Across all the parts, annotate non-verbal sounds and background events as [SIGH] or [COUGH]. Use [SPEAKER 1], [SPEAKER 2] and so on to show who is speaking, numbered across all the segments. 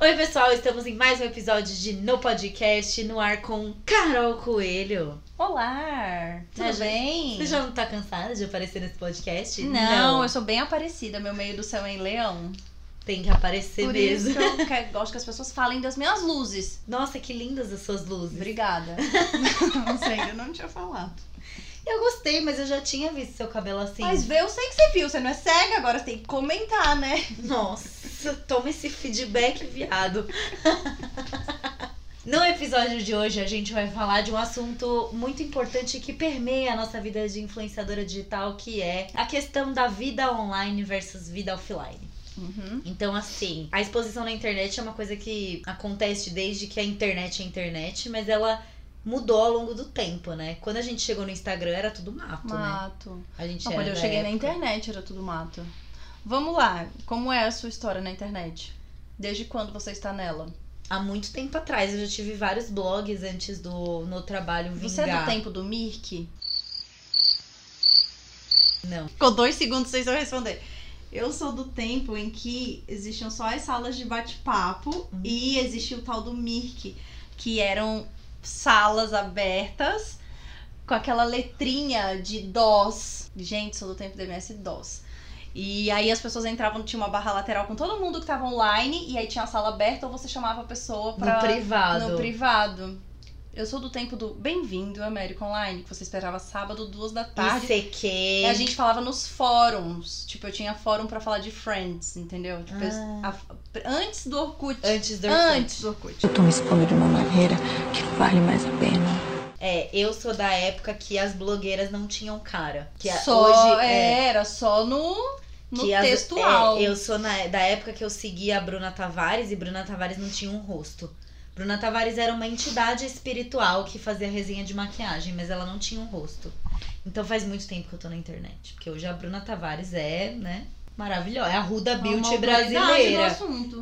[SPEAKER 1] Oi, pessoal, estamos em mais um episódio de No Podcast, no ar com Carol Coelho.
[SPEAKER 2] Olá, tudo
[SPEAKER 1] já-
[SPEAKER 2] bem?
[SPEAKER 1] Você já não tá cansada de aparecer nesse podcast?
[SPEAKER 2] Não, eu sou bem aparecida, meu meio do céu é em leão.
[SPEAKER 1] Tem que aparecer
[SPEAKER 2] Por
[SPEAKER 1] mesmo.
[SPEAKER 2] isso que eu [LAUGHS] gosto que as pessoas falem das minhas luzes.
[SPEAKER 1] Nossa, que lindas as suas luzes.
[SPEAKER 2] Obrigada. [LAUGHS] não sei, eu não tinha falado.
[SPEAKER 1] Eu gostei, mas eu já tinha visto seu cabelo assim.
[SPEAKER 2] Mas vê, eu sei que você viu, você não é cega, agora você tem que comentar, né?
[SPEAKER 1] Nossa, toma esse feedback, viado. No episódio de hoje, a gente vai falar de um assunto muito importante que permeia a nossa vida de influenciadora digital, que é a questão da vida online versus vida offline.
[SPEAKER 2] Uhum.
[SPEAKER 1] Então, assim, a exposição na internet é uma coisa que acontece desde que a internet é internet, mas ela mudou ao longo do tempo, né? Quando a gente chegou no Instagram, era tudo mato, né?
[SPEAKER 2] Mato.
[SPEAKER 1] A gente
[SPEAKER 2] Não,
[SPEAKER 1] era
[SPEAKER 2] quando eu cheguei na
[SPEAKER 1] época.
[SPEAKER 2] internet era tudo mato. Vamos lá, como é a sua história na internet? Desde quando você está nela?
[SPEAKER 1] Há muito tempo atrás, eu já tive vários blogs antes do no trabalho vingar.
[SPEAKER 2] Você é do tempo do Mirk?
[SPEAKER 1] Não.
[SPEAKER 2] Ficou dois segundos sem eu responder. Eu sou do tempo em que existiam só as salas de bate-papo
[SPEAKER 1] Uhum.
[SPEAKER 2] e existia o tal do Mirk, que eram salas abertas com aquela letrinha de DOS. Gente, sou do tempo do MS-DOS. E aí as pessoas entravam, tinha uma barra lateral com todo mundo que tava online, e aí tinha a sala aberta ou você chamava a pessoa pra.
[SPEAKER 1] no privado.
[SPEAKER 2] No privado. Eu sou do tempo do Bem-vindo América Online, que você esperava sábado, duas da tarde.
[SPEAKER 1] ICQ.
[SPEAKER 2] E a gente falava nos fóruns. Tipo, eu tinha fórum pra falar de Friends, entendeu? Tipo,
[SPEAKER 1] Ah.
[SPEAKER 2] a- antes do Orkut.
[SPEAKER 1] Antes do Orkut.
[SPEAKER 2] Antes do Orkut.
[SPEAKER 3] Eu tô me expondo de uma maneira que vale mais a pena.
[SPEAKER 1] É, eu sou da época que as blogueiras não tinham cara. Que a-
[SPEAKER 2] só
[SPEAKER 1] hoje é,
[SPEAKER 2] era só no, no
[SPEAKER 1] que as-
[SPEAKER 2] textual.
[SPEAKER 1] é, eu sou na- da época que eu seguia a Bruna Tavares e Bruna Tavares não tinha um rosto. Bruna Tavares era uma entidade espiritual que fazia resenha de maquiagem, mas ela não tinha um rosto. Então faz muito tempo que eu tô na internet. Porque hoje a Bruna Tavares é, né, maravilhosa. É a Ruda
[SPEAKER 2] Uma
[SPEAKER 1] Beauty brasileira.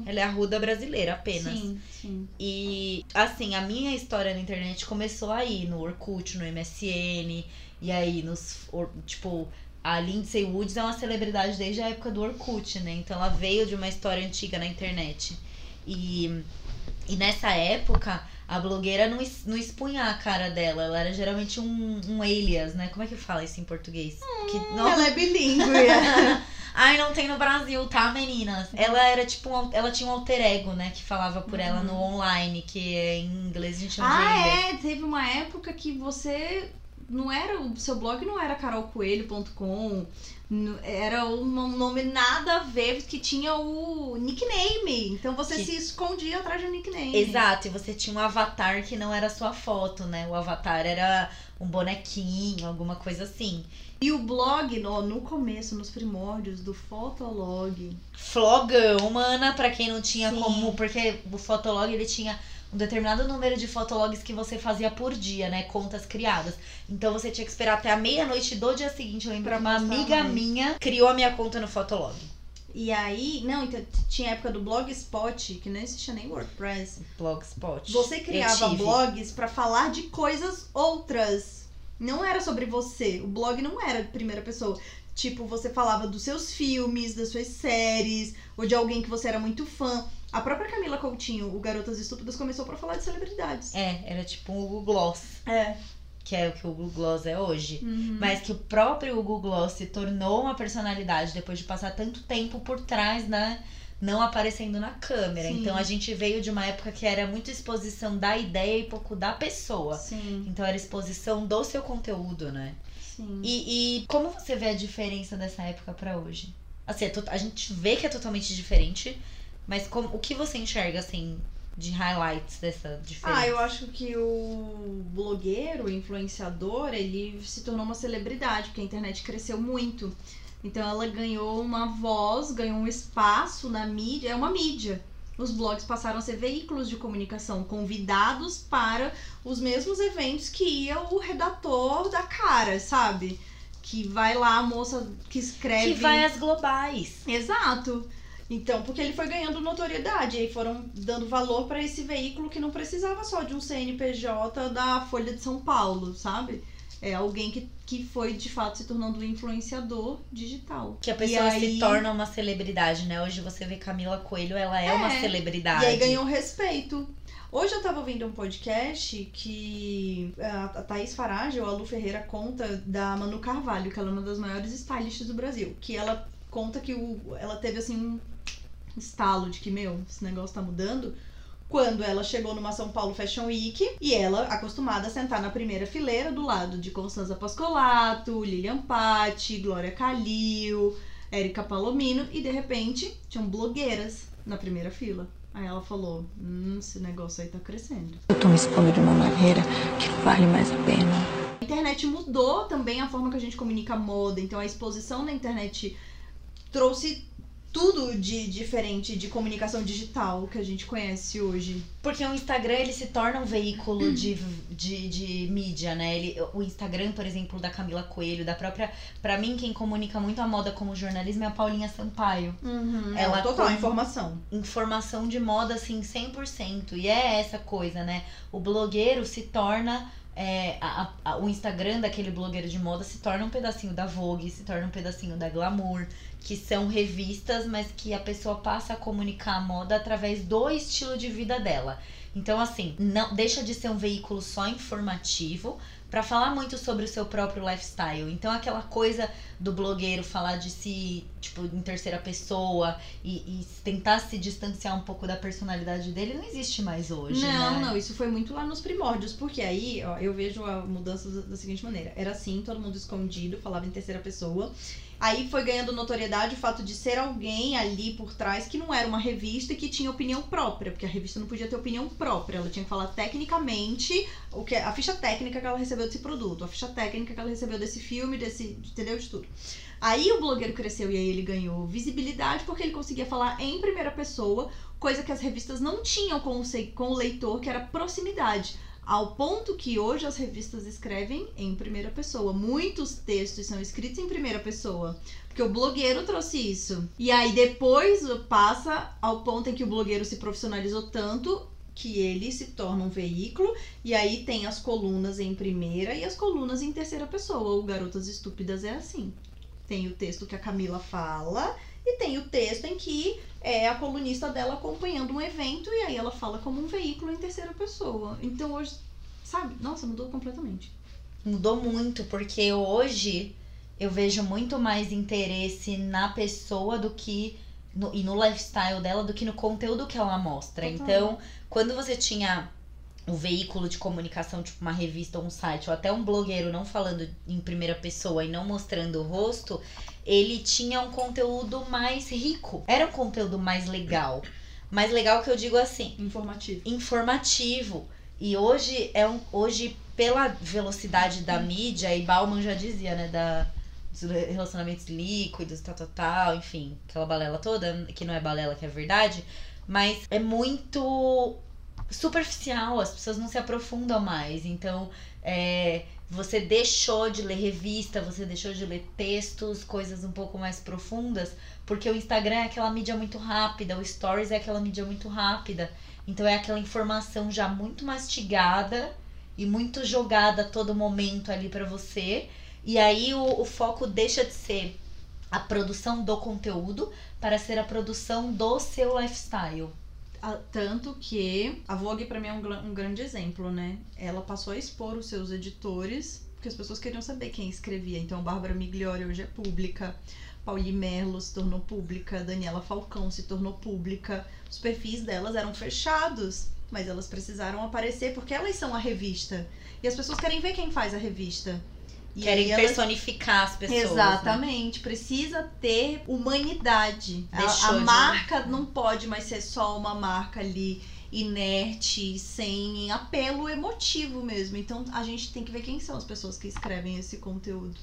[SPEAKER 1] Ela é a Ruda brasileira apenas.
[SPEAKER 2] Sim, sim.
[SPEAKER 1] E assim, a minha história na internet começou aí, no Orkut, no MSN, e aí nos. tipo, a Lindsay Woods é uma celebridade desde a época do Orkut, né? Então ela veio de uma história antiga na internet. E, e nessa época, a blogueira não, não expunha a cara dela, ela era geralmente um, um alias, né? Como é que fala isso em português? que, não,
[SPEAKER 2] Ela é bilíngue. [LAUGHS]
[SPEAKER 1] Ai, não tem no Brasil, tá, meninas? Ela era tipo, um ela tinha um alter ego, né? Que falava por ela no online, que é em inglês a gente chama de
[SPEAKER 2] ah, é. Teve uma época que você. Não era. O seu blog não era carolcoelho.com. Era um nome nada a ver, que tinha o nickname. Então você
[SPEAKER 1] Que-
[SPEAKER 2] se escondia atrás de um nickname.
[SPEAKER 1] Exato, e você tinha um avatar que não era sua foto, né? O avatar era um bonequinho, alguma coisa assim.
[SPEAKER 2] E o blog, no, no começo, nos primórdios do Fotolog.
[SPEAKER 1] Flogão, mana, pra quem não tinha
[SPEAKER 2] Sim.
[SPEAKER 1] como. Porque o Fotolog ele tinha um determinado número de fotologs que você fazia por dia, né? Contas criadas. Então você tinha que esperar até a meia-noite do dia seguinte. Eu lembro
[SPEAKER 2] Pra
[SPEAKER 1] que uma amiga
[SPEAKER 2] mais.
[SPEAKER 1] minha criou a minha conta no Fotolog.
[SPEAKER 2] E aí, não, então tinha a época do Blogspot, que não existia nem WordPress.
[SPEAKER 1] Blogspot.
[SPEAKER 2] Você criava blogs pra falar de coisas outras. Não era sobre você. O blog não era de primeira pessoa. Tipo, você falava dos seus filmes, das suas séries, ou de alguém que você era muito fã. A própria Camila Coutinho, o Garotas Estúpidas, começou pra falar de celebridades.
[SPEAKER 1] É, era tipo um Google Gloss,
[SPEAKER 2] É.
[SPEAKER 1] que é o que o Google Gloss é hoje.
[SPEAKER 2] Uhum.
[SPEAKER 1] Mas que o próprio Google Gloss se tornou uma personalidade depois de passar tanto tempo por trás, né? Não aparecendo na câmera.
[SPEAKER 2] Sim.
[SPEAKER 1] Então a gente veio de uma época que era muito exposição da ideia e pouco da pessoa.
[SPEAKER 2] Sim,
[SPEAKER 1] Então era exposição do seu conteúdo, né?
[SPEAKER 2] sim.
[SPEAKER 1] E, e como você vê a diferença dessa época pra hoje? Assim, é a gente vê que é totalmente diferente, mas como, o que você enxerga, assim, de highlights dessa diferença?
[SPEAKER 2] Ah, eu acho que o blogueiro, o influenciador, ele se tornou uma celebridade, porque a internet cresceu muito. Então ela ganhou uma voz, ganhou um espaço na mídia, é uma mídia. os blogs passaram a ser veículos de comunicação convidados para os mesmos eventos que ia o redator da cara, sabe? Que vai lá a moça que escreve.
[SPEAKER 1] Que vai às globais.
[SPEAKER 2] Exato. Então, porque ele foi ganhando notoriedade, aí foram dando valor para esse veículo que não precisava só de um CNPJ da Folha de São Paulo, sabe? É alguém que, que foi de fato se tornando um influenciador digital.
[SPEAKER 1] Que a pessoa
[SPEAKER 2] E
[SPEAKER 1] se
[SPEAKER 2] aí-
[SPEAKER 1] torna uma celebridade, né? Hoje você vê Camila Coelho, ela é, uma
[SPEAKER 2] É,
[SPEAKER 1] celebridade.
[SPEAKER 2] E aí ganhou respeito. Hoje eu tava ouvindo um podcast que a a Thaís Farage ou a Lu Ferreira conta da Manu Carvalho, que ela é uma das maiores stylists do Brasil. Que ela conta que o, ela teve assim um estalo de que, meu, esse negócio tá mudando. Quando ela chegou numa São Paulo Fashion Week e ela, acostumada a sentar na primeira fileira do lado de Constanza Pascolato, Lilian Patti, Glória Calil, Érica Palomino, e de repente tinham blogueiras na primeira fila. Aí ela falou: Hum, esse negócio aí tá crescendo.
[SPEAKER 3] Eu tô me expondo de uma maneira que vale mais a pena.
[SPEAKER 2] A internet mudou também a forma que a gente comunica moda, então a exposição na internet trouxe tudo de diferente de comunicação digital que a gente conhece hoje.
[SPEAKER 1] Porque o Instagram, ele se torna um veículo de, de, de mídia, né? Ele, o Instagram, por exemplo, da Camila Coelho, da própria... Pra mim, quem comunica muito a moda como jornalismo é a Paulinha Sampaio.
[SPEAKER 2] Ela
[SPEAKER 1] Ela
[SPEAKER 2] total
[SPEAKER 1] com-
[SPEAKER 2] informação.
[SPEAKER 1] informação de moda, assim, 100%. E é essa coisa, né? O blogueiro se torna. é, a- a- o Instagram daquele blogueiro de moda se torna um pedacinho da Vogue, se torna um pedacinho da Glamour, que são revistas, mas que a pessoa passa a comunicar a moda através do estilo de vida dela. Então, assim, não deixa de ser um veículo só informativo para falar muito sobre o seu próprio lifestyle. Então, aquela coisa do blogueiro falar de si, tipo, em terceira pessoa e, e tentar se distanciar um pouco da personalidade dele não existe mais hoje.
[SPEAKER 2] não,
[SPEAKER 1] né?
[SPEAKER 2] não, isso foi muito lá nos primórdios, porque aí, ó, eu vejo a mudança da, da seguinte maneira. Era assim, todo mundo escondido, falava em terceira pessoa. Aí foi ganhando notoriedade o fato de ser alguém ali por trás que não era uma revista e que tinha opinião própria, porque a revista não podia ter opinião própria, ela tinha que falar tecnicamente o que a ficha técnica que ela recebeu desse produto, a ficha técnica que ela recebeu desse filme, desse, entendeu de tudo. Aí o blogueiro cresceu e aí ele ganhou visibilidade porque ele conseguia falar em primeira pessoa, coisa que as revistas não tinham com o, com o leitor, que era proximidade. Ao ponto que hoje as revistas escrevem em primeira pessoa. Muitos textos são escritos em primeira pessoa. Porque o blogueiro trouxe isso. E aí depois passa ao ponto em que o blogueiro se profissionalizou tanto que ele se torna um veículo. E aí tem as colunas em primeira e as colunas em terceira pessoa. O Garotas Estúpidas é assim. Tem o texto que a Camila fala e tem o texto em que é a colunista dela acompanhando um evento e aí ela fala como um veículo em terceira pessoa. Então hoje, sabe? Nossa, mudou completamente.
[SPEAKER 1] Mudou muito, porque hoje eu vejo muito mais interesse na pessoa do que. No, e no lifestyle dela do que no conteúdo que ela mostra.
[SPEAKER 2] Total.
[SPEAKER 1] Então, quando você tinha o veículo de comunicação, tipo uma revista ou um site, ou até um blogueiro não falando em primeira pessoa e não mostrando o rosto, ele tinha um conteúdo mais rico. Era um conteúdo mais legal. Mais legal que eu digo assim,
[SPEAKER 2] Informativo.
[SPEAKER 1] informativo. E hoje é um hoje pela velocidade da mídia e Bauman já dizia, né, da dos relacionamentos líquidos, tal, tal, tal, enfim, aquela balela toda, que não é balela, que é verdade, mas é muito superficial, as pessoas não se aprofundam mais. Então, é, você deixou de ler revista, você deixou de ler textos, coisas um pouco mais profundas, porque o Instagram é aquela mídia muito rápida, o Stories é aquela mídia muito rápida. Então é aquela informação já muito mastigada e muito jogada a todo momento ali pra você. E aí o, o foco deixa de ser a produção do conteúdo para ser a produção do seu lifestyle.
[SPEAKER 2] Tanto que a Vogue pra mim é um, um grande exemplo, né? Ela passou a expor os seus editores, porque as pessoas queriam saber quem escrevia. Então, Bárbara Migliori hoje é pública, Pauli Merlo se tornou pública, Daniela Falcão se tornou pública. Os perfis delas eram fechados, mas elas precisaram aparecer porque elas são a revista. E as pessoas querem ver quem faz a revista. E
[SPEAKER 1] Querem
[SPEAKER 2] elas-
[SPEAKER 1] personificar as pessoas. né?
[SPEAKER 2] Exatamente, precisa ter humanidade. A-
[SPEAKER 1] Deixou
[SPEAKER 2] A, marca não pode mais ser só uma marca ali inerte, sem apelo emotivo mesmo. Então a gente tem que ver quem são as pessoas que escrevem esse conteúdo.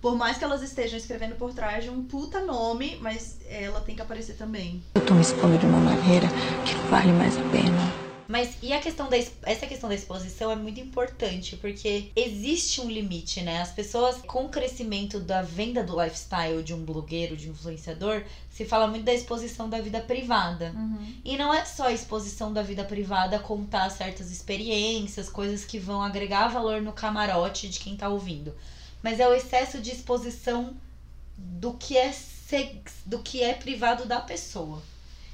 [SPEAKER 2] Por mais que elas estejam escrevendo por trás de um puta nome, mas ela tem que aparecer também.
[SPEAKER 3] Eu tô me expondo de uma maneira que vale mais a pena.
[SPEAKER 1] Mas e a questão da essa questão da exposição é muito importante, porque existe um limite, né? As pessoas com o crescimento da venda do lifestyle de um blogueiro, de um influenciador, se fala muito da exposição da vida privada.
[SPEAKER 2] Uhum.
[SPEAKER 1] E não é só a exposição da vida privada contar certas experiências, coisas que vão agregar valor no camarote de quem tá ouvindo. Mas é o excesso de exposição do que é do que é privado da pessoa.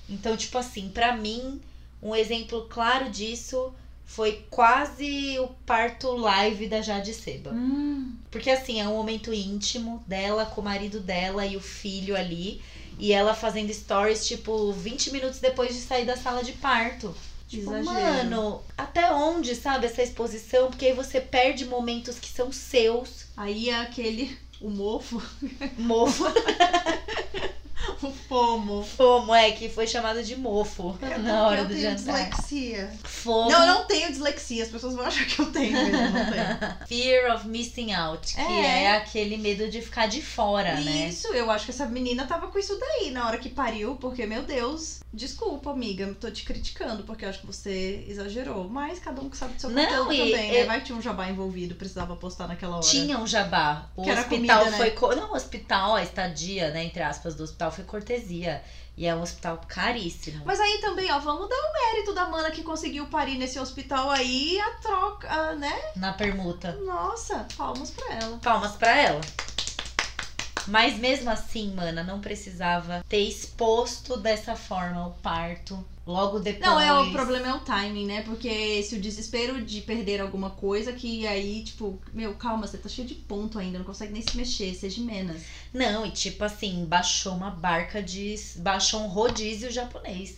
[SPEAKER 1] Então, tipo assim, para mim, um exemplo claro disso foi quase o parto live da Jade Seba.
[SPEAKER 2] Hum.
[SPEAKER 1] Porque assim, é um momento íntimo dela com o marido dela e o filho ali. E ela fazendo stories, tipo, 20 minutos depois de sair da sala de parto. Tipo,
[SPEAKER 2] Exagero.
[SPEAKER 1] mano, até onde, sabe, essa exposição? Porque aí você perde momentos que são seus.
[SPEAKER 2] Aí é aquele. O mofo.
[SPEAKER 1] Mofo. [LAUGHS]
[SPEAKER 2] o [LAUGHS] fomo.
[SPEAKER 1] Fomo, é, que foi chamado de mofo na hora
[SPEAKER 2] eu
[SPEAKER 1] do
[SPEAKER 2] tenho
[SPEAKER 1] jantar.
[SPEAKER 2] dislexia.
[SPEAKER 1] Fomo.
[SPEAKER 2] Não, eu não tenho dislexia. As pessoas vão achar que eu tenho, mas eu não tenho. [LAUGHS]
[SPEAKER 1] Fear of missing out, que
[SPEAKER 2] É.
[SPEAKER 1] é, aquele medo de ficar de fora, né?
[SPEAKER 2] Isso, eu acho que essa menina tava com isso daí na hora que pariu, porque, meu Deus, desculpa, amiga, tô te criticando, porque eu acho que você exagerou. Mas cada um que sabe do seu
[SPEAKER 1] Não,
[SPEAKER 2] conteúdo
[SPEAKER 1] e-
[SPEAKER 2] também,
[SPEAKER 1] e-
[SPEAKER 2] né? Vai que tinha um jabá envolvido, precisava postar naquela hora.
[SPEAKER 1] Tinha um jabá. O
[SPEAKER 2] Que era
[SPEAKER 1] hospital
[SPEAKER 2] comida, né?
[SPEAKER 1] foi. co- Não, o hospital, a estadia, né, entre aspas, do hospital foi cortesia. E é um hospital caríssimo.
[SPEAKER 2] Mas aí também, ó, vamos dar o mérito da mana que conseguiu parir nesse hospital aí, a troca, ah, né?
[SPEAKER 1] Na permuta.
[SPEAKER 2] Nossa, palmas pra ela.
[SPEAKER 1] Palmas pra ela. Mas mesmo assim, mana, não precisava ter exposto dessa forma o parto. Logo depois.
[SPEAKER 2] Não, é o problema é o timing, né? Porque se o desespero de perder alguma coisa, que aí, tipo, meu, calma, você tá cheio de ponto ainda, não consegue nem se mexer, seja menos.
[SPEAKER 1] Não, e tipo assim, baixou uma barca de. Baixou um rodízio japonês.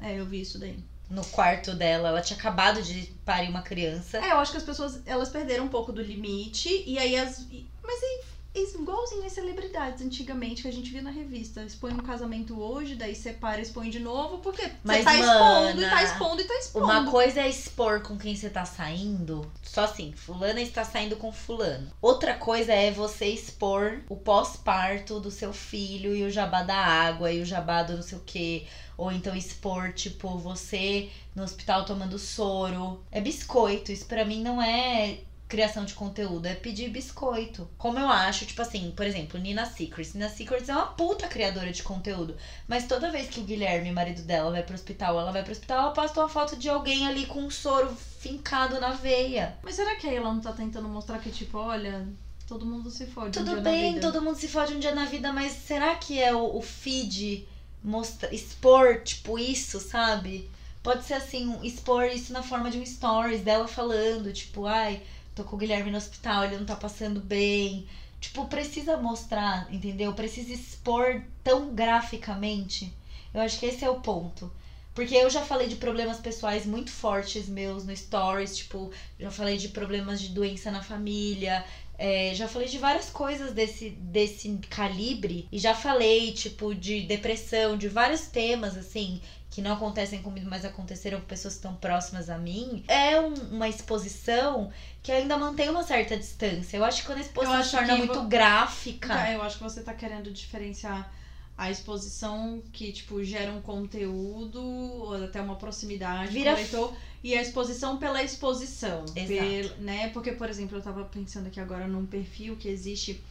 [SPEAKER 2] É, eu vi isso daí.
[SPEAKER 1] No quarto dela. Ela tinha acabado de parir uma criança.
[SPEAKER 2] É, eu acho que as pessoas, elas perderam um pouco do limite, e aí as... Mas aí, é igualzinho as celebridades antigamente, que a gente via na revista. Expõe um casamento hoje, daí separa e expõe de novo, porque você tá expondo, e
[SPEAKER 1] mana,
[SPEAKER 2] tá expondo, e tá expondo.
[SPEAKER 1] Uma coisa é expor com quem você tá saindo. Só assim, fulana está saindo com fulano. Outra coisa é você expor o pós-parto do seu filho e o jabá da água e o jabá do não sei o quê. Ou então expor, tipo, você no hospital tomando soro. É biscoito. Isso pra mim não é criação de conteúdo, é pedir biscoito. Como eu acho, tipo assim, por exemplo, Nina Secrets. Nina Secrets é uma puta criadora de conteúdo. Mas toda vez que o Guilherme, marido dela, vai pro hospital, ela vai pro hospital, ela posta uma foto de alguém ali com um soro fincado na veia.
[SPEAKER 2] Mas será que aí ela não tá tentando mostrar que, tipo, olha, todo mundo se fode um
[SPEAKER 1] Tudo
[SPEAKER 2] dia na
[SPEAKER 1] bem,
[SPEAKER 2] vida?
[SPEAKER 1] todo mundo se fode um dia na vida, mas será que é o, o feed mostra, expor, tipo, isso, sabe? Pode ser assim, um- expor isso na forma de um stories dela falando, tipo, ai, tô com o Guilherme no hospital, ele não tá passando bem. Tipo, precisa mostrar, entendeu? Precisa expor tão graficamente. Eu acho que esse é o ponto. Porque eu já falei de problemas pessoais muito fortes meus no stories, tipo, já falei de problemas de doença na família, é, já falei de várias coisas desse, desse calibre e já falei, tipo, de depressão, de vários temas, assim, que não acontecem comigo, mas aconteceram com pessoas que estão próximas a mim. É um- uma exposição que ainda mantém uma certa distância. Eu acho que quando a exposição se torna muito gráfica.
[SPEAKER 2] Tá, eu acho que você tá querendo diferenciar a exposição que, tipo, gera um conteúdo, ou até uma proximidade
[SPEAKER 1] Vira
[SPEAKER 2] leitor, e a exposição pela exposição.
[SPEAKER 1] Exato.
[SPEAKER 2] Pel- né? Porque, por exemplo, eu tava pensando aqui agora num perfil que existe,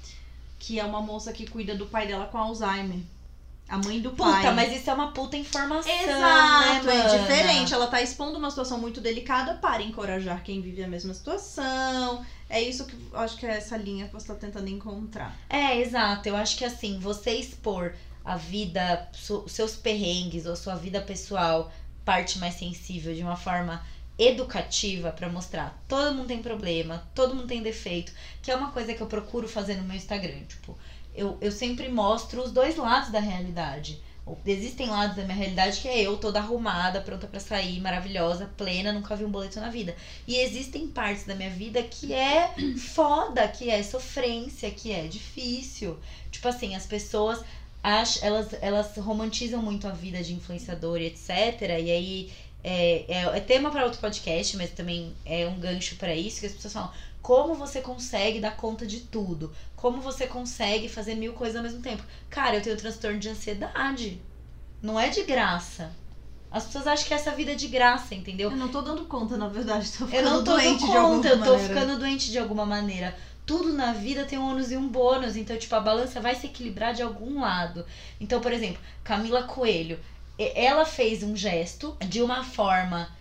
[SPEAKER 2] que é uma moça que cuida do pai dela com Alzheimer. A mãe do pai.
[SPEAKER 1] Puta, mas isso é uma puta informação.
[SPEAKER 2] Exato,
[SPEAKER 1] né,
[SPEAKER 2] é diferente. Ela tá expondo uma situação muito delicada para encorajar quem vive a mesma situação. É isso que eu acho que é essa linha que você tá tentando encontrar.
[SPEAKER 1] É, exato. Eu acho que assim, você expor a vida, seus perrengues ou sua vida pessoal, parte mais sensível, de uma forma educativa pra mostrar todo mundo tem problema, todo mundo tem defeito, que é uma coisa que eu procuro fazer no meu Instagram. Tipo, eu, eu sempre mostro os dois lados da realidade. Existem lados da minha realidade que é eu toda arrumada, pronta pra sair, maravilhosa, plena, nunca vi um boleto na vida. E existem partes da minha vida que é foda, que é sofrência, que é difícil. Tipo assim, as pessoas ach, elas, elas romantizam muito a vida de influenciador e etc. E aí é, é, é tema para outro podcast, mas também é um gancho para isso, que as pessoas falam, como você consegue dar conta de tudo? Como você consegue fazer mil coisas ao mesmo tempo? Cara, eu tenho transtorno de ansiedade. Não é de graça. As pessoas acham que essa vida é de graça, entendeu?
[SPEAKER 2] Eu não tô dando conta, na verdade. Tô ficando
[SPEAKER 1] eu não tô
[SPEAKER 2] doente
[SPEAKER 1] dando conta, eu tô
[SPEAKER 2] maneira.
[SPEAKER 1] ficando doente de alguma maneira. Tudo na vida tem um ônus e um bônus. Então, tipo, a balança vai se equilibrar de algum lado. Então, por exemplo, Camila Coelho. Ela fez um gesto de uma forma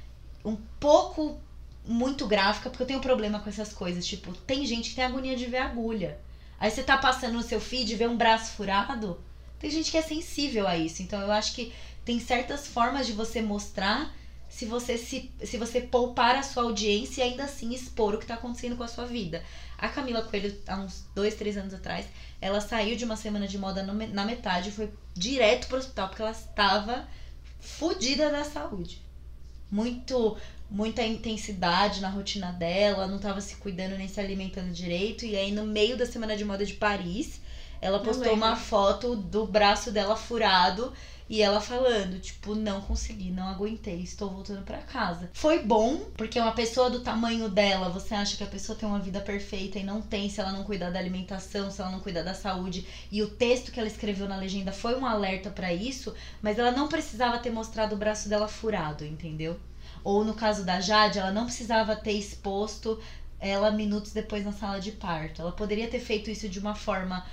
[SPEAKER 1] um pouco muito gráfica, porque eu tenho problema com essas coisas. Tipo, tem gente que tem agonia de ver agulha. Aí você tá passando no seu feed e vê um braço furado. Tem gente que é sensível a isso. Então eu acho que tem certas formas de você mostrar se você se, se você poupar a sua audiência e ainda assim expor o que tá acontecendo com a sua vida. A Camila Coelho, há uns dois, três anos atrás, ela saiu de uma semana de moda no na metade e foi direto pro hospital porque ela estava fodida da saúde. Muito, muita intensidade na rotina dela, não tava se cuidando nem se alimentando direito. E aí, no meio da semana de moda de Paris, ela postou uma foto do braço dela furado e ela falando, tipo, não consegui, não aguentei, estou voltando pra casa. Foi bom, porque uma pessoa do tamanho dela, você acha que a pessoa tem uma vida perfeita e não tem se ela não cuidar da alimentação, se ela não cuidar da saúde. E o texto que ela escreveu na legenda foi um alerta pra isso, mas ela não precisava ter mostrado o braço dela furado, entendeu? Ou no caso da Jade, ela não precisava ter exposto ela minutos depois na sala de parto. Ela poderia ter feito isso de uma forma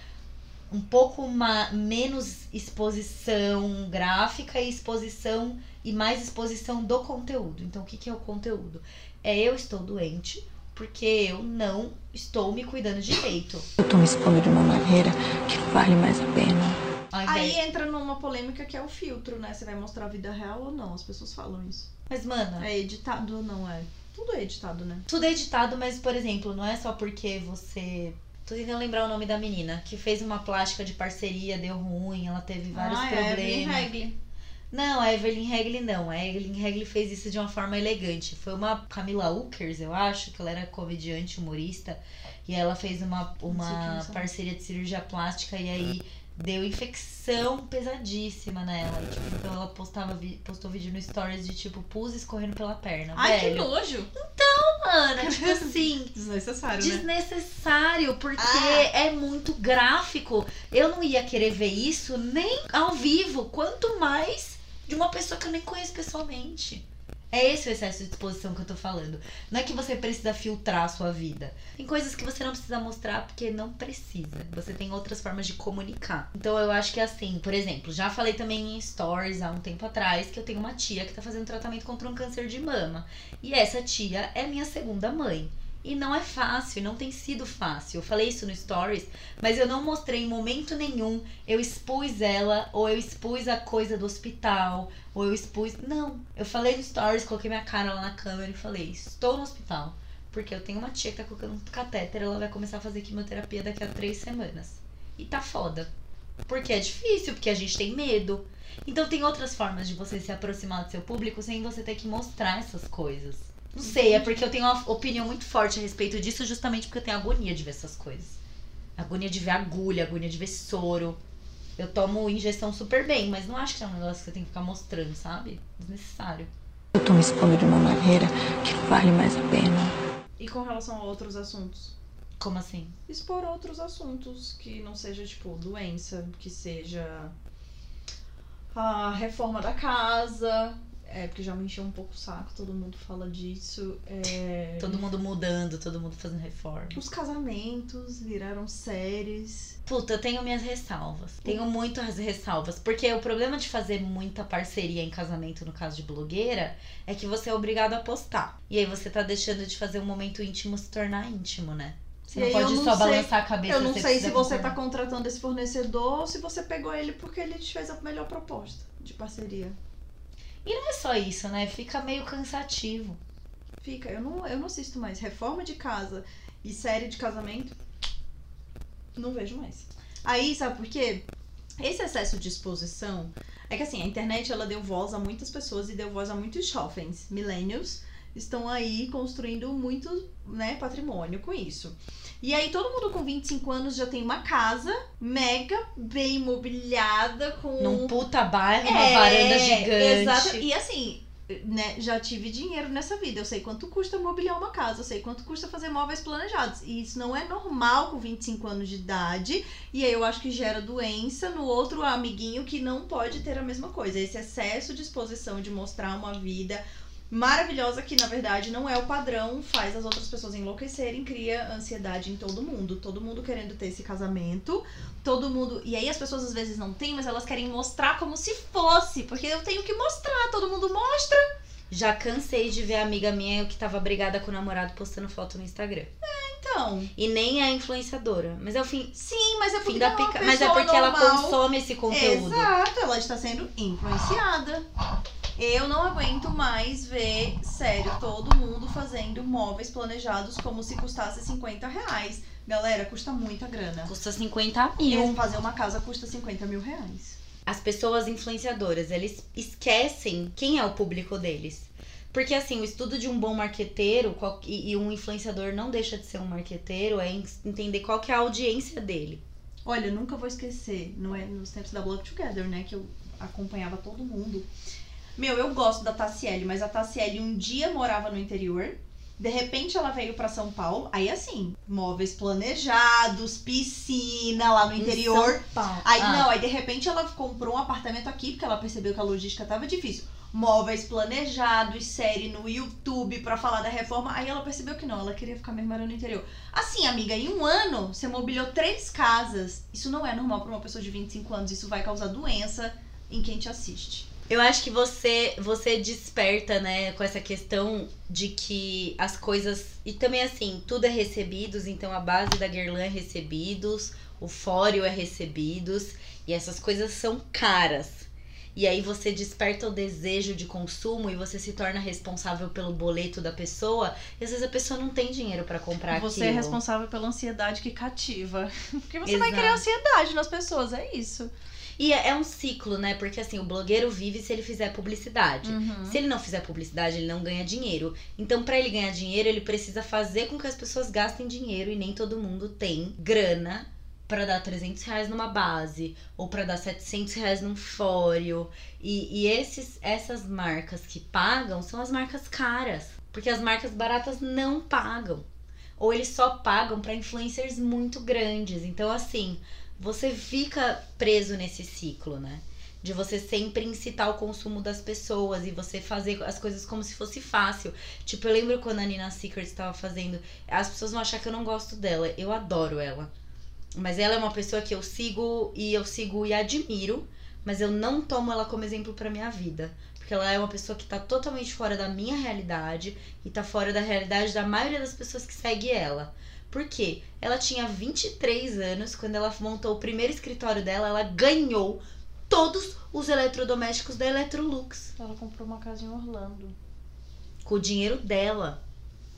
[SPEAKER 1] um pouco ma menos exposição gráfica e exposição e mais exposição do conteúdo. Então, o que, que é o conteúdo? É eu estou doente porque eu não estou me cuidando direito.
[SPEAKER 3] Eu tô me expondo de uma maneira que vale mais a pena.
[SPEAKER 2] Aí entra numa polêmica que é o filtro, né? Você vai mostrar a vida real ou não? As pessoas falam isso.
[SPEAKER 1] Mas, mano,
[SPEAKER 2] É editado ou não é? Tudo é editado, né?
[SPEAKER 1] tudo é editado, mas, por exemplo, não é só porque você. Tô tentando lembrar o nome da menina que fez uma plástica de parceria, deu ruim, ela teve vários
[SPEAKER 2] ah, é, Evelyn
[SPEAKER 1] problemas.
[SPEAKER 2] Regli.
[SPEAKER 1] Não, a Evelyn Regli não. A Evelyn Regli fez isso de uma forma elegante. Foi uma Camila Ukers, eu acho, que ela era comediante, humorista. E ela fez uma, uma parceria de cirurgia plástica e aí deu infecção pesadíssima nela. E, tipo, então ela postava postou vídeo no stories de tipo pus escorrendo pela perna.
[SPEAKER 2] Ai, que
[SPEAKER 1] velho.
[SPEAKER 2] nojo.
[SPEAKER 1] Mano, tipo assim,
[SPEAKER 2] Desnecessário, né?
[SPEAKER 1] desnecessário, porque
[SPEAKER 2] Ah.
[SPEAKER 1] é muito gráfico. Eu não ia querer ver isso nem ao vivo, quanto mais de uma pessoa que eu nem conheço pessoalmente. É esse o excesso de exposição que eu tô falando. Não é que você precisa filtrar a sua vida. Tem coisas que você não precisa mostrar porque não precisa. Você tem outras formas de comunicar. Então eu acho que é assim, por exemplo, já falei também em stories há um tempo atrás que eu tenho uma tia que tá fazendo tratamento contra um câncer de mama. E essa tia é minha segunda mãe. E não é fácil, não tem sido fácil. Eu falei isso no stories, mas eu não mostrei em momento nenhum. Eu expus ela, ou eu expus a coisa do hospital, ou eu expus. Não. Eu falei no stories, coloquei minha cara lá na câmera e falei: estou no hospital. Porque eu tenho uma tia que tá colocando um catéter, ela vai começar a fazer quimioterapia daqui a três semanas. E tá foda. Porque é difícil, porque a gente tem medo. Então tem outras formas de você se aproximar do seu público sem você ter que mostrar essas coisas. Não sei, é porque eu tenho uma opinião muito forte a respeito disso, justamente porque eu tenho agonia de ver essas coisas. Agonia de ver agulha, agonia de ver soro. Eu tomo injeção super bem, mas não acho que é um negócio que eu tenho que ficar mostrando, sabe? Desnecessário.
[SPEAKER 3] Eu tô me expondo de uma maneira que vale mais a pena.
[SPEAKER 2] E com relação a outros assuntos?
[SPEAKER 1] Como assim?
[SPEAKER 2] Expor outros assuntos que não seja, tipo, doença, que seja a reforma da casa. É, porque já me encheu um pouco o saco, todo mundo fala disso. É,
[SPEAKER 1] Todo mundo mudando, todo mundo fazendo reforma.
[SPEAKER 2] Os casamentos viraram séries.
[SPEAKER 1] Puta, eu tenho minhas ressalvas. Tenho muitas ressalvas. Porque o problema de fazer muita parceria em casamento, no caso de blogueira, é que você é obrigado a postar. E aí você tá deixando de fazer um momento íntimo se tornar íntimo, né? Você não pode
[SPEAKER 2] não
[SPEAKER 1] só
[SPEAKER 2] sei-
[SPEAKER 1] balançar a cabeça.
[SPEAKER 2] Eu não sei se você tá
[SPEAKER 1] concordar.
[SPEAKER 2] contratando esse fornecedor ou se você pegou ele porque ele te fez a melhor proposta de parceria.
[SPEAKER 1] E não é só isso, né? Fica meio cansativo.
[SPEAKER 2] Fica, eu não, eu não assisto mais reforma de casa e série de casamento. Não vejo mais. Aí, sabe por quê? Esse excesso de exposição é que assim, a internet ela deu voz a muitas pessoas e deu voz a muitos jovens, millennials, estão aí construindo muito, né, patrimônio com isso. E aí todo mundo com 25 anos já tem uma casa mega bem mobiliada com
[SPEAKER 1] Num puta bairro, uma
[SPEAKER 2] é,
[SPEAKER 1] varanda gigante.
[SPEAKER 2] Exato. E assim, né, já tive dinheiro nessa vida. Eu sei quanto custa mobiliar uma casa, eu sei quanto custa fazer móveis planejados. E isso não é normal com 25 anos de idade. E aí eu acho que gera doença no outro amiguinho que não pode ter a mesma coisa. Esse excesso de exposição de mostrar uma vida maravilhosa que na verdade não é o padrão, faz as outras pessoas enlouquecerem, cria ansiedade em todo mundo, todo mundo querendo ter esse casamento, todo mundo, e aí as pessoas às vezes não têm, mas elas querem mostrar como se fosse, porque eu tenho que mostrar, todo mundo mostra.
[SPEAKER 1] Já cansei de ver a amiga minha que tava brigada com o namorado postando foto no Instagram.
[SPEAKER 2] Então,
[SPEAKER 1] E nem é influenciadora. Mas é o fim,
[SPEAKER 2] sim, mas é
[SPEAKER 1] fim
[SPEAKER 2] porque
[SPEAKER 1] da
[SPEAKER 2] é
[SPEAKER 1] pica. Mas é porque ela
[SPEAKER 2] normal.
[SPEAKER 1] consome esse conteúdo.
[SPEAKER 2] Exato, ela está sendo influenciada. Eu não aguento mais ver, sério, todo mundo fazendo móveis planejados como se custasse 50 reais. Galera, custa muita grana.
[SPEAKER 1] Custa 50
[SPEAKER 2] E
[SPEAKER 1] mil.
[SPEAKER 2] fazer uma casa custa 50 mil reais.
[SPEAKER 1] As pessoas influenciadoras, eles esquecem quem é o público deles. Porque assim, o estudo de um bom marqueteiro e, e um influenciador não deixa de ser um marqueteiro, é en- entender qual que é a audiência dele.
[SPEAKER 2] Olha, nunca vou esquecer, não é nos tempos da Block Together, né, que eu acompanhava todo mundo. Meu, eu gosto da Tassiele, mas a Tassiele um dia morava no interior, de repente ela veio pra São Paulo, aí assim, móveis planejados, piscina lá no interior.
[SPEAKER 1] Em São Paulo.
[SPEAKER 2] Aí
[SPEAKER 1] Ah,
[SPEAKER 2] não, aí de repente ela comprou um apartamento aqui porque ela percebeu que a logística tava difícil. Móveis planejados, série no YouTube pra falar da reforma. Aí ela percebeu que não, ela queria ficar mesmo no interior. Assim, amiga, em um ano você mobiliou três casas. Isso não é normal pra uma pessoa de 25 anos. Isso vai causar doença em quem te assiste.
[SPEAKER 1] Eu acho que você você desperta, né, com essa questão de que as coisas. E também assim, tudo é recebidos, então a base da Guerlain é recebidos, o fóreo é recebidos, e essas coisas são caras. E aí você desperta o desejo de consumo e você se torna responsável pelo boleto da pessoa, e às vezes a pessoa não tem dinheiro pra comprar
[SPEAKER 2] Você é
[SPEAKER 1] aquilo.
[SPEAKER 2] responsável pela ansiedade que cativa. [LAUGHS] Porque você vai
[SPEAKER 1] Exato.
[SPEAKER 2] criar ansiedade nas pessoas, é isso.
[SPEAKER 1] E é é um ciclo, né? Porque assim, o blogueiro vive se ele fizer publicidade.
[SPEAKER 2] Uhum.
[SPEAKER 1] Se ele não fizer publicidade, ele não ganha dinheiro. Então, pra ele ganhar dinheiro, ele precisa fazer com que as pessoas gastem dinheiro e nem todo mundo tem grana pra dar 300 reais numa base ou pra dar 700 reais num fóreo. E, e esses, essas marcas que pagam são as marcas caras, porque as marcas baratas não pagam. Ou eles só pagam pra influencers muito grandes. Então, assim, você fica preso nesse ciclo, né? De você sempre incitar o consumo das pessoas e você fazer as coisas como se fosse fácil. Tipo, eu lembro quando a Nina Secret estava fazendo. As pessoas vão achar que eu não gosto dela. Eu adoro ela. Mas ela é uma pessoa que eu sigo e eu sigo e admiro, mas eu não tomo ela como exemplo pra minha vida. Porque ela é uma pessoa que tá totalmente fora da minha realidade e tá fora da realidade da maioria das pessoas que segue ela. Por quê? Ela tinha 23 anos quando ela montou o primeiro escritório dela, ela ganhou todos os eletrodomésticos da Electrolux
[SPEAKER 2] Ela comprou uma casa em Orlando.
[SPEAKER 1] com o dinheiro dela.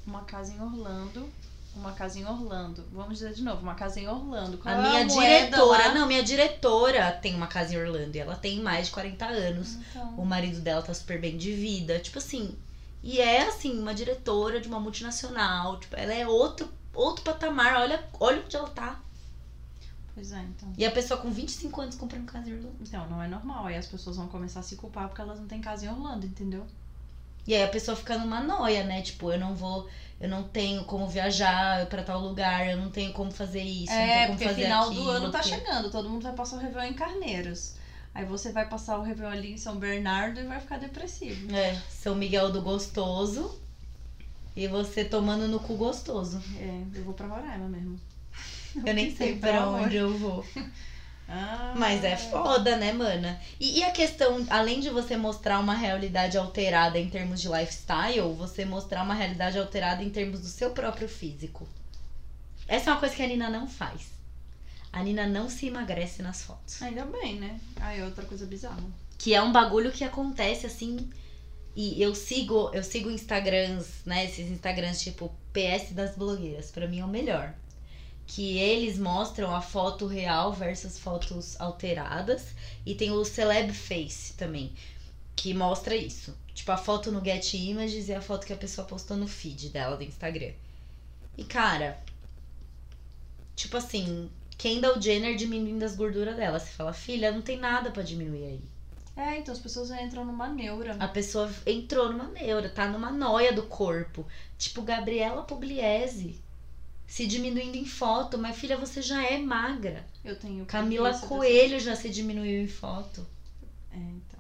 [SPEAKER 2] Uma casa em Orlando. Uma casa em Orlando. Vamos dizer de novo, uma casa em Orlando. Qual
[SPEAKER 1] A
[SPEAKER 2] é
[SPEAKER 1] minha
[SPEAKER 2] moeda
[SPEAKER 1] diretora,
[SPEAKER 2] lá?
[SPEAKER 1] não, minha diretora tem uma casa em Orlando e ela tem mais de 40 anos.
[SPEAKER 2] Então,
[SPEAKER 1] O marido dela tá super bem de vida, tipo assim. E é assim, uma diretora de uma multinacional, tipo, ela é outro outro patamar, olha, olha onde ela tá.
[SPEAKER 2] pois é, então.
[SPEAKER 1] E a pessoa com 25 anos comprando casa em Orlando.
[SPEAKER 2] Então, não é normal. Aí as pessoas vão começar a se culpar porque elas não têm casa em Orlando, entendeu?
[SPEAKER 1] E aí a pessoa fica numa noia, né? Tipo, eu não vou, eu não tenho como viajar pra tal lugar, eu não tenho como fazer isso, eu não
[SPEAKER 2] É,
[SPEAKER 1] tenho como
[SPEAKER 2] porque
[SPEAKER 1] fazer
[SPEAKER 2] final
[SPEAKER 1] aquilo,
[SPEAKER 2] do ano tá
[SPEAKER 1] porque-
[SPEAKER 2] chegando. Todo mundo vai passar o Réveillon em Carneiros. Aí você vai passar o Réveillon ali em São Bernardo e vai ficar depressivo.
[SPEAKER 1] É, São Miguel do Gostoso. E você tomando no cu gostoso.
[SPEAKER 2] É, eu vou pra Roraima mesmo.
[SPEAKER 1] Eu [LAUGHS] nem sei pra onde eu vou. [LAUGHS]
[SPEAKER 2] Ah,
[SPEAKER 1] Mas é foda, né, mana? E, e a questão, além de você mostrar uma realidade alterada em termos de lifestyle, você mostrar uma realidade alterada em termos do seu próprio físico. Essa é uma coisa que a Nina não faz. A Nina não se emagrece nas fotos.
[SPEAKER 2] Ainda bem, né? Aí é outra coisa bizarra.
[SPEAKER 1] Que é um bagulho que acontece assim. E eu sigo, eu sigo Instagrams, né? Esses Instagrams tipo PS das blogueiras, pra mim é o melhor. Que eles mostram a foto real versus fotos alteradas. E tem o Celeb Face também, que mostra isso. Tipo, a foto no Get Images e a foto que a pessoa postou no feed dela do Instagram. E cara, tipo assim, Kendall Jenner diminuindo as gorduras dela. Você fala, filha, não tem nada pra diminuir aí.
[SPEAKER 2] É, então as pessoas entram numa neura.
[SPEAKER 1] A pessoa entrou numa neura, tá numa noia do corpo. Tipo, Gabriela Pugliese se diminuindo em foto. Mas, filha, você já é magra.
[SPEAKER 2] Eu tenho.
[SPEAKER 1] Camila Coelho já se diminuiu em foto.
[SPEAKER 2] dessa- É, então.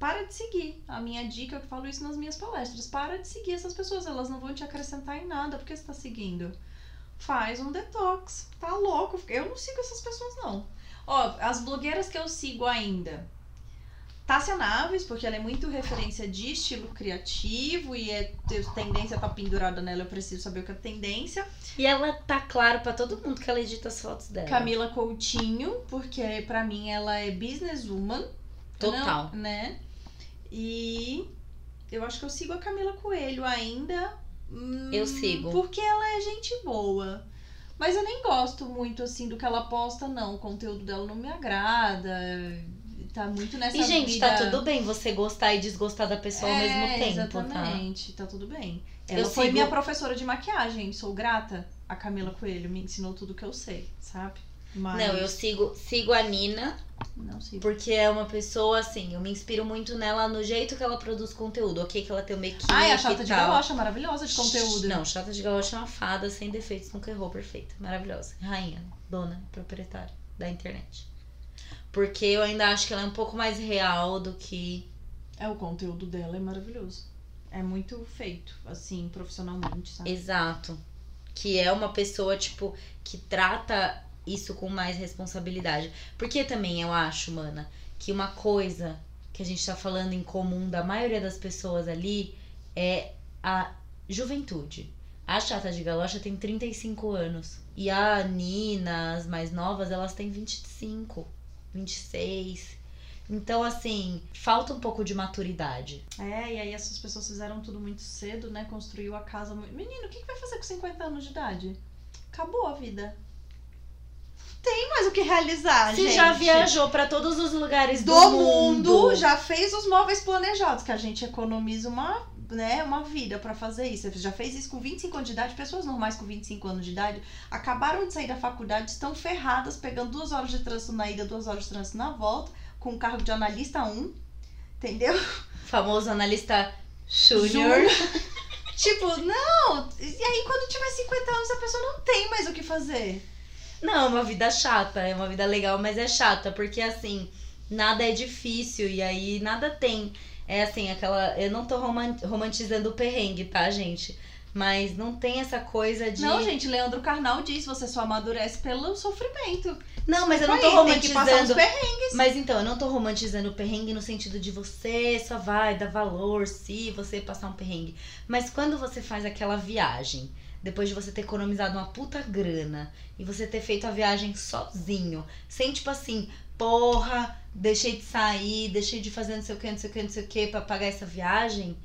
[SPEAKER 2] Para de seguir. A minha dica, eu falo isso nas minhas palestras. Para de seguir essas pessoas. Elas não vão te acrescentar em nada. Por que você tá seguindo? Faz um detox. Tá louco. Eu não sigo essas pessoas, não. Ó, as blogueiras que eu sigo ainda. Tássia Naves, porque ela é muito referência de estilo criativo e é tendência tá pendurada nela, eu preciso saber o que é tendência.
[SPEAKER 1] E ela tá claro pra todo mundo que ela edita as fotos dela.
[SPEAKER 2] Camila Coutinho, porque pra mim ela é businesswoman.
[SPEAKER 1] Total.
[SPEAKER 2] não- né? E eu acho que eu sigo a Camila Coelho ainda. hum,
[SPEAKER 1] Eu sigo.
[SPEAKER 2] Porque ela é gente boa. Mas eu nem gosto muito, assim, do que ela posta, não. O conteúdo dela não me agrada. Tá muito nessa
[SPEAKER 1] E, gente,
[SPEAKER 2] vida...
[SPEAKER 1] tá tudo bem você gostar e desgostar da pessoa ao
[SPEAKER 2] É,
[SPEAKER 1] mesmo tempo, tá?
[SPEAKER 2] Exatamente, tá? tudo bem.
[SPEAKER 1] Eu
[SPEAKER 2] Ela foi
[SPEAKER 1] sigo-
[SPEAKER 2] minha professora de maquiagem, sou grata. A Camila Coelho me ensinou tudo que eu sei, sabe? Mas
[SPEAKER 1] Não, eu sigo, sigo a Nina,
[SPEAKER 2] não sigo.
[SPEAKER 1] porque é uma pessoa, assim, eu me inspiro muito nela no jeito que ela produz conteúdo. Ok, que ela tem uma equipe
[SPEAKER 2] Ai, a chata de
[SPEAKER 1] tal.
[SPEAKER 2] galocha, maravilhosa de conteúdo.
[SPEAKER 1] Não, Chata de Galocha é uma fada sem defeitos, nunca errou, perfeita. Maravilhosa. Rainha, dona, proprietária da internet. Porque eu ainda acho que ela é um pouco mais real do que.
[SPEAKER 2] É, o conteúdo dela é maravilhoso. É muito feito, assim, profissionalmente, sabe?
[SPEAKER 1] Exato. Que é uma pessoa, tipo, que trata isso com mais responsabilidade. Porque também eu acho, mana, que uma coisa que a gente tá falando em comum da maioria das pessoas ali é a juventude. A chata de galocha tem 35 anos. E a Nina, as mais novas, elas têm 25, 26. Então, assim, falta um pouco de maturidade.
[SPEAKER 2] É, e aí essas pessoas fizeram tudo muito cedo, né? Construiu a casa. Menino, o que, que vai fazer com 50 anos de idade? Acabou a vida. Tem mais o que realizar,
[SPEAKER 1] Você
[SPEAKER 2] gente.
[SPEAKER 1] já viajou pra todos os lugares do,
[SPEAKER 2] do mundo, já fez os móveis planejados, que a gente economiza uma, né, uma vida pra fazer isso. Você já fez isso com 25 anos de idade, pessoas normais com 25 anos de idade acabaram de sair da faculdade, estão ferradas, pegando duas horas de trânsito na ida, duas horas de trânsito na volta, com um cargo de analista 1, entendeu?
[SPEAKER 1] famoso analista júnior. [LAUGHS]
[SPEAKER 2] tipo, não! E aí quando tiver 50 anos a pessoa não tem mais o que fazer.
[SPEAKER 1] Não, é uma vida chata, é uma vida legal, mas é chata, porque assim, nada é difícil e aí nada tem. É assim, aquela. Eu não tô roman- romantizando o perrengue, tá, gente? Mas não tem essa coisa de.
[SPEAKER 2] Não, gente, Leandro Carnal diz, você só amadurece pelo sofrimento.
[SPEAKER 1] Não, mas eu não tô
[SPEAKER 2] Aí, tem que
[SPEAKER 1] romantizando.
[SPEAKER 2] perrengues.
[SPEAKER 1] Mas então, eu não tô romantizando o perrengue no sentido de você só vai dar valor se você passar um perrengue. Mas quando você faz aquela viagem, depois de você ter economizado uma puta grana e você ter feito a viagem sozinho, sem tipo assim, porra, deixei de sair, deixei de fazer não sei o que, não sei o que, não sei o que pra pagar essa viagem,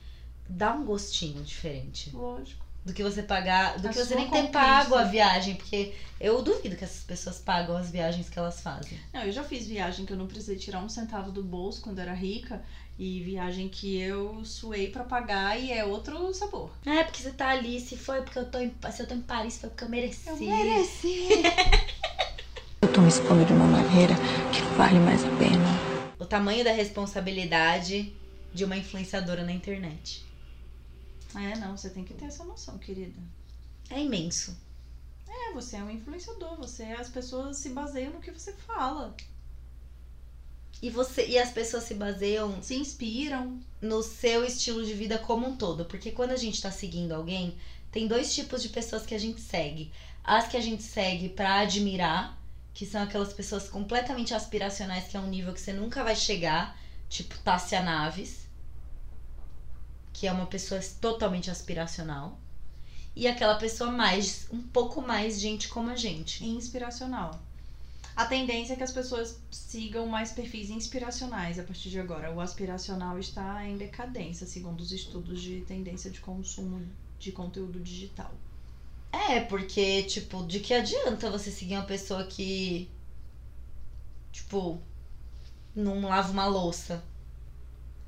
[SPEAKER 1] dá um gostinho diferente
[SPEAKER 2] Lógico.
[SPEAKER 1] do que você pagar, do
[SPEAKER 2] A
[SPEAKER 1] que você nem ter pago a viagem, porque eu duvido que essas pessoas pagam as viagens que elas fazem.
[SPEAKER 2] Não, eu já fiz viagem que eu não precisei tirar um centavo do bolso quando era rica. E viagem que eu suei pra pagar e é outro sabor.
[SPEAKER 1] É, porque você tá ali, se foi porque eu tô em, se eu tô em Paris, foi porque eu mereci.
[SPEAKER 2] mereci. [LAUGHS]
[SPEAKER 3] Eu tô me expondo de uma maneira que vale mais a pena.
[SPEAKER 1] O tamanho da responsabilidade de uma influenciadora na internet.
[SPEAKER 2] É, não, você tem que ter essa noção, querida.
[SPEAKER 1] É imenso.
[SPEAKER 2] É, você é um influenciador, você as pessoas se baseiam no que você fala.
[SPEAKER 1] E você e as pessoas se baseiam
[SPEAKER 2] Se inspiram.
[SPEAKER 1] no seu estilo de vida como um todo, porque quando a gente tá seguindo alguém, tem dois tipos de pessoas que a gente segue. As que a gente segue pra admirar, que são aquelas pessoas completamente aspiracionais, que é um nível que você nunca vai chegar, tipo Tássia Naves, que é uma pessoa totalmente aspiracional. E aquela pessoa mais, um pouco mais gente como a gente.
[SPEAKER 2] Inspiracional. A tendência é que as pessoas sigam mais perfis inspiracionais a partir de agora. O aspiracional está em decadência, segundo os estudos de tendência de consumo de conteúdo digital.
[SPEAKER 1] É, porque, tipo, de que adianta você seguir uma pessoa que, tipo, não lava uma louça?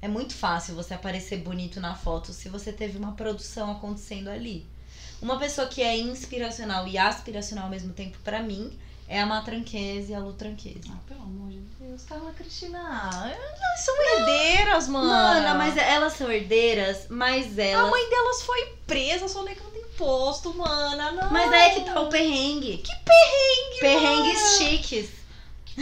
[SPEAKER 1] É muito fácil você aparecer bonito na foto se você teve uma produção acontecendo ali. Uma pessoa que é inspiracional e aspiracional ao mesmo tempo, pra mim,
[SPEAKER 2] é a Matranquese e a Lu Tranquese.
[SPEAKER 1] Ah, pelo amor de Deus, Carla Cristina.
[SPEAKER 2] Elas são herdeiras, mano.
[SPEAKER 1] Mana, mas elas são herdeiras, mas elas.
[SPEAKER 2] A mãe delas foi presa só negando imposto, mana. Não.
[SPEAKER 1] Mas aí é que tá o perrengue.
[SPEAKER 2] Que perrengue,
[SPEAKER 1] Perrengues
[SPEAKER 2] mana.
[SPEAKER 1] chiques.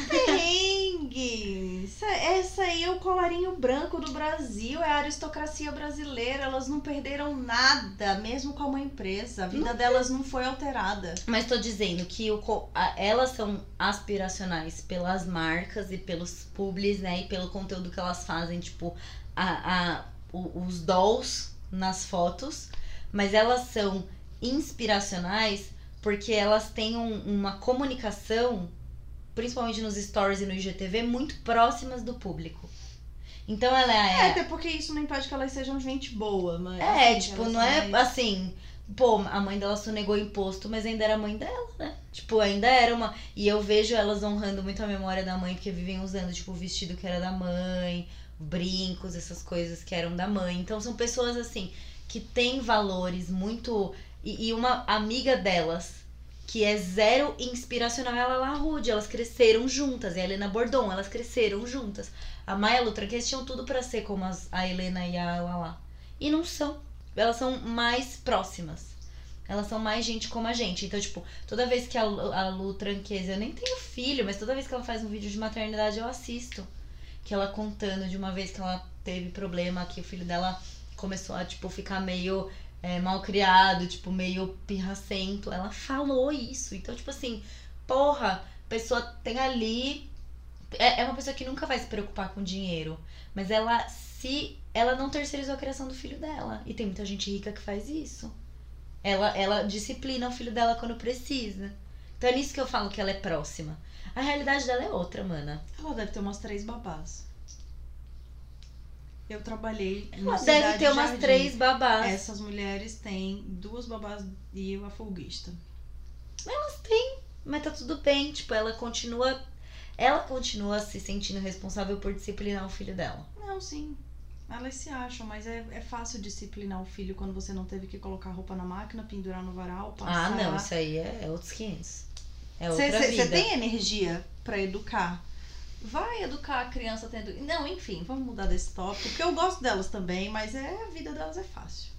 [SPEAKER 2] Perrengue. Essa, essa aí é o colarinho branco do Brasil, é a aristocracia brasileira. Elas não perderam nada, mesmo com a mãe presa. A vida delas não foi alterada.
[SPEAKER 1] Mas tô dizendo que o, a- elas são aspiracionais pelas marcas e pelos publis, né? E pelo conteúdo que elas fazem, tipo, a, a, o- os dolls nas fotos. Mas elas são inspiracionais porque elas têm um- uma comunicação, principalmente nos stories e no IGTV, muito próximas do público. Então ela
[SPEAKER 2] É,
[SPEAKER 1] é.
[SPEAKER 2] até porque isso não impede que elas sejam gente boa, mas.
[SPEAKER 1] É,
[SPEAKER 2] assim,
[SPEAKER 1] tipo, não é
[SPEAKER 2] mais-
[SPEAKER 1] assim. Pô, a mãe dela sonegou imposto, mas ainda era a mãe dela, né? Tipo, ainda era uma. E eu vejo elas honrando muito a memória da mãe, porque vivem usando, tipo, o vestido que era da mãe, brincos, essas coisas que eram da mãe. Então são pessoas, assim, que têm valores muito. E, e uma amiga delas, que é zero inspiracional, ela é La Rude. Elas cresceram juntas. E a Helena Bordon, elas cresceram juntas. A Maia Lutra, que eles tinham tudo pra ser como as, a Helena e a Lala. E não são. Elas são mais próximas. Elas são mais gente como a gente. Então, tipo, toda vez que a, a Lu Tranqueza, eu nem tenho filho, mas toda vez que ela faz um vídeo de maternidade, eu assisto. Que ela contando de uma vez que ela teve problema, que o filho dela começou a, tipo, ficar meio é, mal criado, tipo, meio pirracento. Ela falou isso. Então, tipo assim, porra, pessoa tem ali. É, é uma pessoa que nunca vai se preocupar com dinheiro. Mas ela se. Ela não terceirizou a criação do filho dela. E tem muita gente rica que faz isso. Ela, ela disciplina o filho dela quando precisa. Então é nisso que eu falo que ela é próxima. A realidade dela é outra, mana.
[SPEAKER 2] Ela deve ter umas três babás. Eu trabalhei na
[SPEAKER 1] deve
[SPEAKER 2] Cidade
[SPEAKER 1] ter umas
[SPEAKER 2] Jardim.
[SPEAKER 1] três babás.
[SPEAKER 2] Essas mulheres têm duas babás e eu a folguista.
[SPEAKER 1] Mas tá tudo bem. Tipo, ela continua. Ela continua se sentindo responsável por disciplinar o filho dela.
[SPEAKER 2] Não, sim. Elas se acham, mas é, é fácil disciplinar o filho quando você não teve que colocar roupa na máquina, pendurar no varal, passar.
[SPEAKER 1] Ah, não, isso aí é, é outros 500. É outra
[SPEAKER 2] Você
[SPEAKER 1] vida.
[SPEAKER 2] tem energia pra educar? Vai educar a criança tendo. Não, enfim, vamos mudar desse tópico, porque eu gosto delas também, mas é a vida delas é fácil.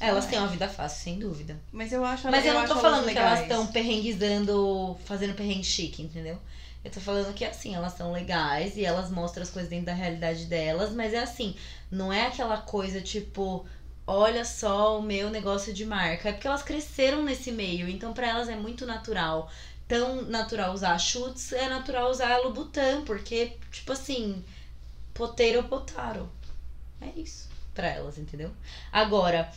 [SPEAKER 1] Elas
[SPEAKER 2] É.
[SPEAKER 1] têm uma vida fácil, sem dúvida.
[SPEAKER 2] Mas eu acho
[SPEAKER 1] Mas eu, não
[SPEAKER 2] acho
[SPEAKER 1] tô falando que elas estão perrenguizando, fazendo perrengue chique, entendeu? Eu tô falando que assim, elas são legais e elas mostram as coisas dentro da realidade delas, mas é assim, não é aquela coisa tipo, olha só o meu negócio de marca. É porque elas cresceram nesse meio, então pra elas é muito natural. Tão natural usar chutes, é natural usar Louboutin, porque, tipo assim, poteiro potaro. É isso pra elas, entendeu? Agora,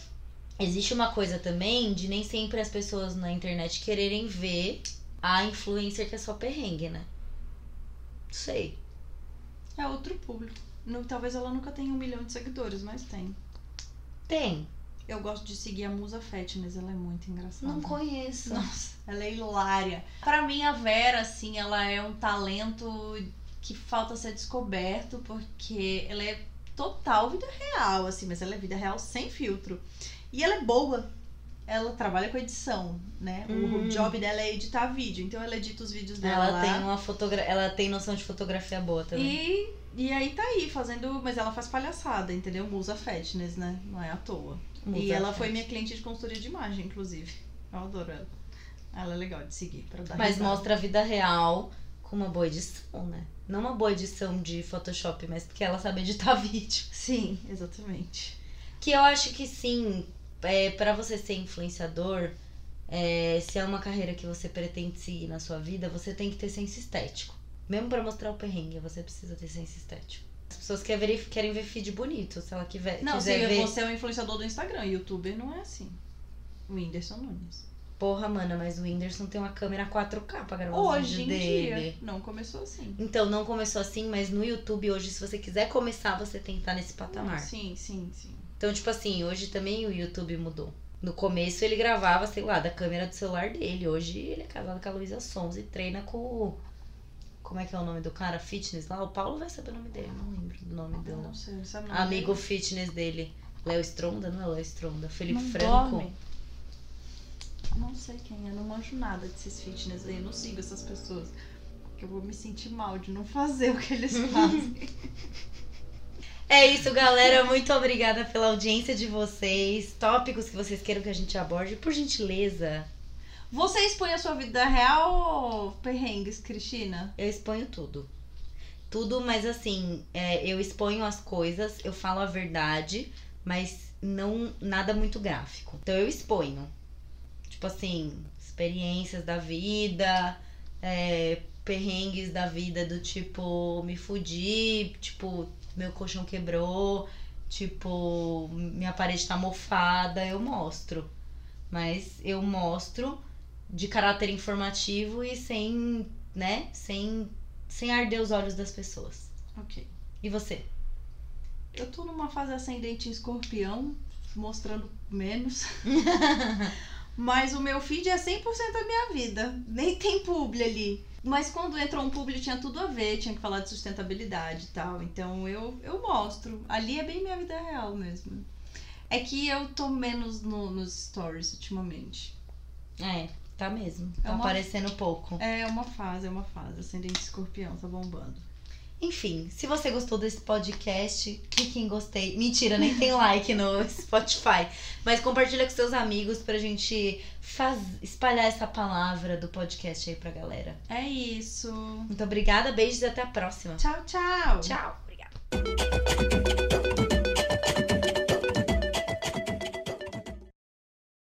[SPEAKER 1] Existe uma coisa também de nem sempre as pessoas na internet quererem ver a influencer que é só perrengue, né? Não sei.
[SPEAKER 2] É outro público. Talvez ela nunca tenha um milhão de seguidores, mas tem.
[SPEAKER 1] Tem.
[SPEAKER 2] Eu gosto de seguir a Musa Fitness, ela é muito engraçada.
[SPEAKER 1] Não conheço.
[SPEAKER 2] Nossa, ela é hilária. Pra mim, a Vera, assim, ela é um talento que falta ser descoberto, porque ela é total vida real, assim, mas ela é vida real sem filtro. E ela é boa. Ela trabalha com edição, né? O
[SPEAKER 1] Hum.
[SPEAKER 2] job dela é editar vídeo, então ela edita os vídeos dela
[SPEAKER 1] Ela
[SPEAKER 2] lá.
[SPEAKER 1] tem uma fotogra... ela tem noção de fotografia boa também.
[SPEAKER 2] E, e aí tá aí, fazendo. Mas ela faz palhaçada, entendeu? Musa Fatness, né? Não é à toa.
[SPEAKER 1] Musa
[SPEAKER 2] e ela foi minha cliente de consultoria de imagem, inclusive. Eu adoro ela. Ela é legal de seguir, pra dar
[SPEAKER 1] Mas
[SPEAKER 2] risada.
[SPEAKER 1] mostra a vida real com uma boa edição, né? Não uma boa edição de Photoshop, mas porque ela sabe editar [LAUGHS] vídeo.
[SPEAKER 2] Sim, exatamente.
[SPEAKER 1] Que eu acho que sim, é, para você ser influenciador, é, se é uma carreira que você pretende seguir na sua vida, você tem que ter senso estético. Mesmo pra mostrar o perrengue, você precisa ter senso estético. As pessoas querem ver, querem ver feed bonito, se ela quiser,
[SPEAKER 2] Não, se
[SPEAKER 1] quiser ver.
[SPEAKER 2] você é um influenciador do Instagram, youtuber não é assim. O Whindersson Nunes.
[SPEAKER 1] Porra, mana, mas o Whindersson tem uma câmera 4K pra gravar
[SPEAKER 2] Hoje em
[SPEAKER 1] dele.
[SPEAKER 2] dia, não começou assim.
[SPEAKER 1] Então, não começou assim, mas no YouTube hoje, se você quiser começar, você tem que estar nesse patamar.
[SPEAKER 2] Sim, sim, sim.
[SPEAKER 1] Então, tipo assim, hoje também o YouTube mudou. No começo ele gravava, sei lá, da câmera do celular dele. Hoje ele é casado com a Luísa Sons e treina com. Como é que é o nome do cara? Fitness lá? O Paulo vai saber o nome dele, não lembro do nome do
[SPEAKER 2] não sei, não sabe não.
[SPEAKER 1] amigo fitness dele. Léo Stronda, não é Léo Stronda? Felipe
[SPEAKER 2] não
[SPEAKER 1] Franco.
[SPEAKER 2] dorme. Não sei quem é, não manjo nada desses fitness aí, eu não sigo essas pessoas. Porque eu vou me sentir mal de não fazer o que eles [LAUGHS] fazem.
[SPEAKER 1] É isso, galera. Muito obrigada pela audiência de vocês. Tópicos que vocês queiram que a gente aborde, por gentileza.
[SPEAKER 2] Você expõe a sua vida real ou perrengues, Cristina?
[SPEAKER 1] Eu exponho tudo. Tudo, mas assim, é, eu exponho as coisas, eu falo a verdade, mas não nada muito gráfico. Então eu exponho. Tipo assim, experiências da vida, é, perrengues da vida do tipo, me fudi, tipo, meu colchão quebrou, tipo, minha parede tá mofada, eu mostro. Mas eu mostro de caráter informativo e sem, né, sem, sem arder os olhos das pessoas.
[SPEAKER 2] Ok.
[SPEAKER 1] E você?
[SPEAKER 2] Eu tô numa fase ascendente em escorpião, mostrando menos. [LAUGHS] Mas o meu feed é 100% da minha vida. Nem tem publi ali. Mas quando entrou um publi tinha tudo a ver, tinha que falar de sustentabilidade e tal. Então eu, eu mostro. Ali é bem minha vida real mesmo. É que eu tô menos no, nos stories ultimamente.
[SPEAKER 1] É, tá mesmo.
[SPEAKER 2] É
[SPEAKER 1] Tá
[SPEAKER 2] uma-
[SPEAKER 1] aparecendo pouco.
[SPEAKER 2] É uma fase, é uma fase. Ascendente escorpião, tá bombando.
[SPEAKER 1] Enfim, se você gostou desse podcast, clique em gostei. Mentira, nem tem like no [LAUGHS] Spotify. Mas compartilha com seus amigos pra gente faz... espalhar essa palavra do podcast aí pra galera.
[SPEAKER 2] É isso.
[SPEAKER 1] Muito obrigada, beijos e até a próxima.
[SPEAKER 2] Tchau, tchau.
[SPEAKER 1] Tchau.
[SPEAKER 4] Obrigada.